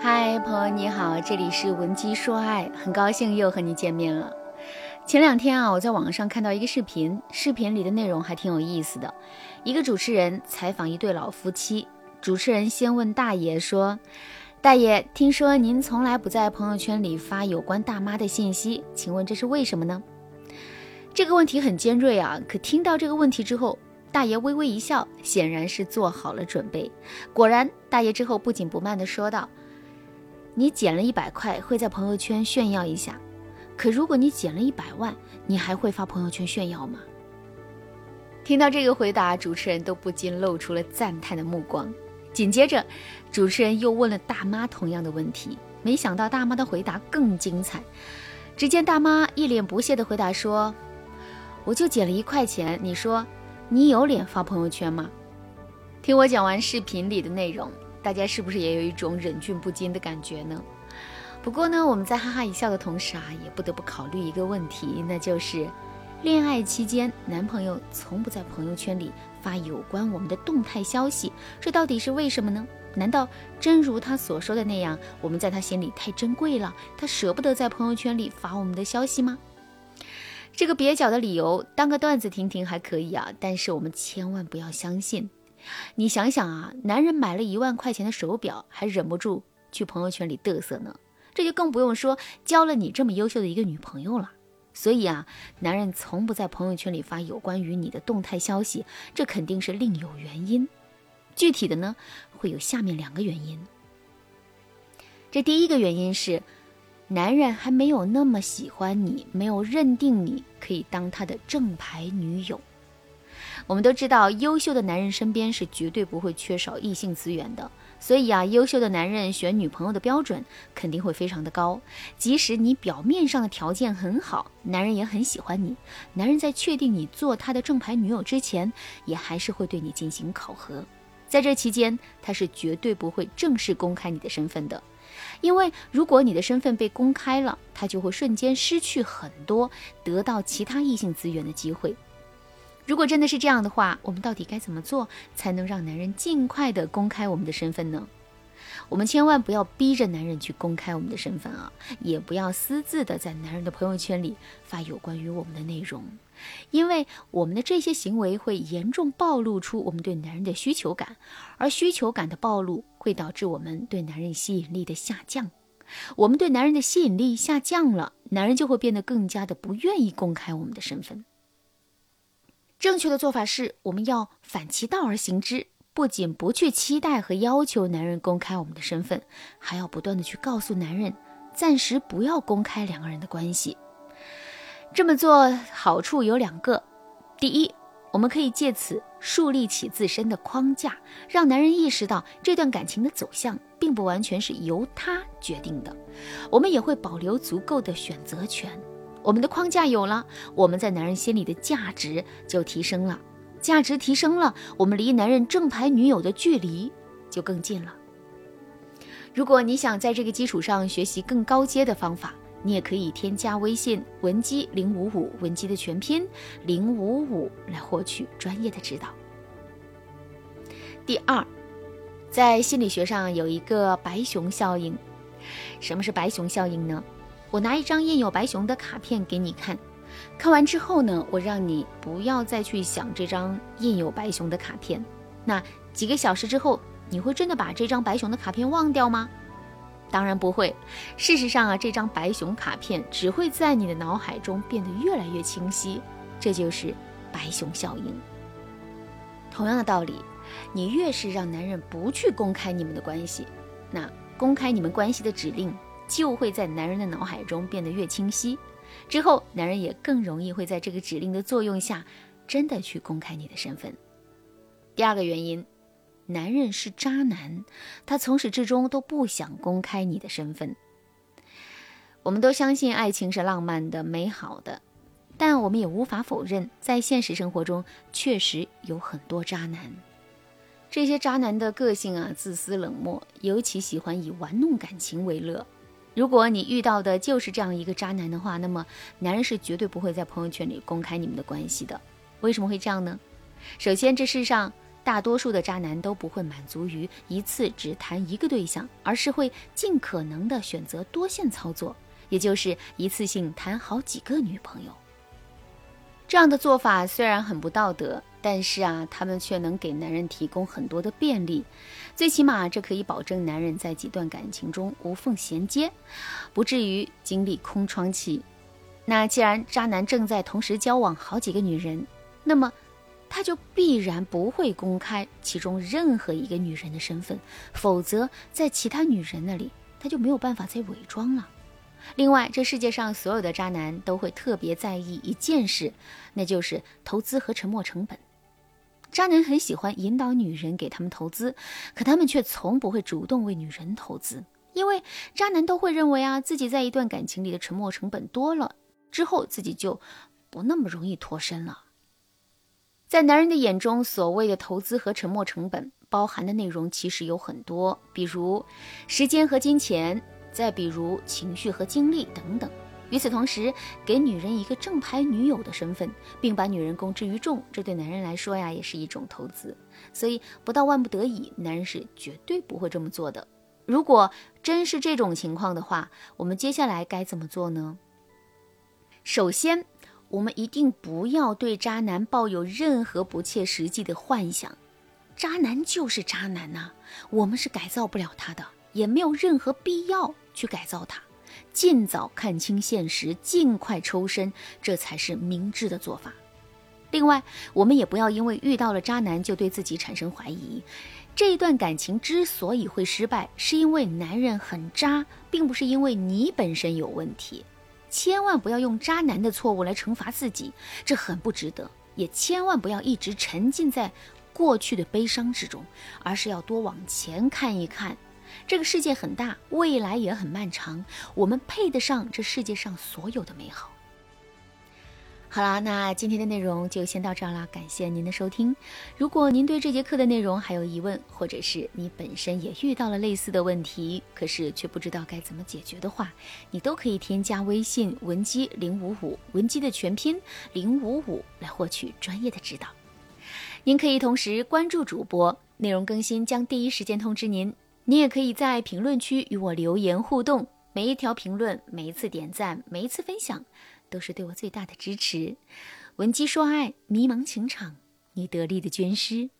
嗨，朋友你好，这里是文姬说爱，很高兴又和你见面了。前两天啊，我在网上看到一个视频，视频里的内容还挺有意思的。一个主持人采访一对老夫妻，主持人先问大爷说：“大爷，听说您从来不在朋友圈里发有关大妈的信息，请问这是为什么呢？”这个问题很尖锐啊，可听到这个问题之后。大爷微微一笑，显然是做好了准备。果然，大爷之后不紧不慢地说道：“你捡了一百块，会在朋友圈炫耀一下；可如果你捡了一百万，你还会发朋友圈炫耀吗？”听到这个回答，主持人都不禁露出了赞叹的目光。紧接着，主持人又问了大妈同样的问题，没想到大妈的回答更精彩。只见大妈一脸不屑地回答说：“我就捡了一块钱，你说？”你有脸发朋友圈吗？听我讲完视频里的内容，大家是不是也有一种忍俊不禁的感觉呢？不过呢，我们在哈哈一笑的同时啊，也不得不考虑一个问题，那就是恋爱期间男朋友从不在朋友圈里发有关我们的动态消息，这到底是为什么呢？难道真如他所说的那样，我们在他心里太珍贵了，他舍不得在朋友圈里发我们的消息吗？这个蹩脚的理由当个段子听听还可以啊，但是我们千万不要相信。你想想啊，男人买了一万块钱的手表，还忍不住去朋友圈里嘚瑟呢，这就更不用说交了你这么优秀的一个女朋友了。所以啊，男人从不在朋友圈里发有关于你的动态消息，这肯定是另有原因。具体的呢，会有下面两个原因。这第一个原因是。男人还没有那么喜欢你，没有认定你可以当他的正牌女友。我们都知道，优秀的男人身边是绝对不会缺少异性资源的，所以啊，优秀的男人选女朋友的标准肯定会非常的高。即使你表面上的条件很好，男人也很喜欢你，男人在确定你做他的正牌女友之前，也还是会对你进行考核。在这期间，他是绝对不会正式公开你的身份的。因为如果你的身份被公开了，他就会瞬间失去很多得到其他异性资源的机会。如果真的是这样的话，我们到底该怎么做才能让男人尽快的公开我们的身份呢？我们千万不要逼着男人去公开我们的身份啊，也不要私自的在男人的朋友圈里发有关于我们的内容，因为我们的这些行为会严重暴露出我们对男人的需求感，而需求感的暴露会导致我们对男人吸引力的下降。我们对男人的吸引力下降了，男人就会变得更加的不愿意公开我们的身份。正确的做法是，我们要反其道而行之。不仅不去期待和要求男人公开我们的身份，还要不断的去告诉男人，暂时不要公开两个人的关系。这么做好处有两个：第一，我们可以借此树立起自身的框架，让男人意识到这段感情的走向并不完全是由他决定的，我们也会保留足够的选择权。我们的框架有了，我们在男人心里的价值就提升了。价值提升了，我们离男人正牌女友的距离就更近了。如果你想在这个基础上学习更高阶的方法，你也可以添加微信文姬零五五，文姬的全拼零五五来获取专业的指导。第二，在心理学上有一个白熊效应。什么是白熊效应呢？我拿一张印有白熊的卡片给你看。看完之后呢，我让你不要再去想这张印有白熊的卡片。那几个小时之后，你会真的把这张白熊的卡片忘掉吗？当然不会。事实上啊，这张白熊卡片只会在你的脑海中变得越来越清晰。这就是白熊效应。同样的道理，你越是让男人不去公开你们的关系，那公开你们关系的指令就会在男人的脑海中变得越清晰。之后，男人也更容易会在这个指令的作用下，真的去公开你的身份。第二个原因，男人是渣男，他从始至终都不想公开你的身份。我们都相信爱情是浪漫的、美好的，但我们也无法否认，在现实生活中确实有很多渣男。这些渣男的个性啊，自私冷漠，尤其喜欢以玩弄感情为乐。如果你遇到的就是这样一个渣男的话，那么男人是绝对不会在朋友圈里公开你们的关系的。为什么会这样呢？首先，这世上大多数的渣男都不会满足于一次只谈一个对象，而是会尽可能的选择多线操作，也就是一次性谈好几个女朋友。这样的做法虽然很不道德，但是啊，他们却能给男人提供很多的便利，最起码这可以保证男人在几段感情中无缝衔接，不至于经历空窗期。那既然渣男正在同时交往好几个女人，那么他就必然不会公开其中任何一个女人的身份，否则在其他女人那里他就没有办法再伪装了。另外，这世界上所有的渣男都会特别在意一件事，那就是投资和沉没成本。渣男很喜欢引导女人给他们投资，可他们却从不会主动为女人投资，因为渣男都会认为啊，自己在一段感情里的沉没成本多了之后，自己就不那么容易脱身了。在男人的眼中，所谓的投资和沉没成本包含的内容其实有很多，比如时间和金钱。再比如情绪和精力等等。与此同时，给女人一个正牌女友的身份，并把女人公之于众，这对男人来说呀，也是一种投资。所以，不到万不得已，男人是绝对不会这么做的。如果真是这种情况的话，我们接下来该怎么做呢？首先，我们一定不要对渣男抱有任何不切实际的幻想。渣男就是渣男呐，我们是改造不了他的。也没有任何必要去改造他，尽早看清现实，尽快抽身，这才是明智的做法。另外，我们也不要因为遇到了渣男就对自己产生怀疑。这一段感情之所以会失败，是因为男人很渣，并不是因为你本身有问题。千万不要用渣男的错误来惩罚自己，这很不值得。也千万不要一直沉浸在过去的悲伤之中，而是要多往前看一看。这个世界很大，未来也很漫长，我们配得上这世界上所有的美好。好啦，那今天的内容就先到这儿啦，感谢您的收听。如果您对这节课的内容还有疑问，或者是你本身也遇到了类似的问题，可是却不知道该怎么解决的话，你都可以添加微信文姬零五五，文姬的全拼零五五，来获取专业的指导。您可以同时关注主播，内容更新将第一时间通知您。你也可以在评论区与我留言互动，每一条评论、每一次点赞、每一次分享，都是对我最大的支持。闻鸡说爱，迷茫情场，你得力的军师。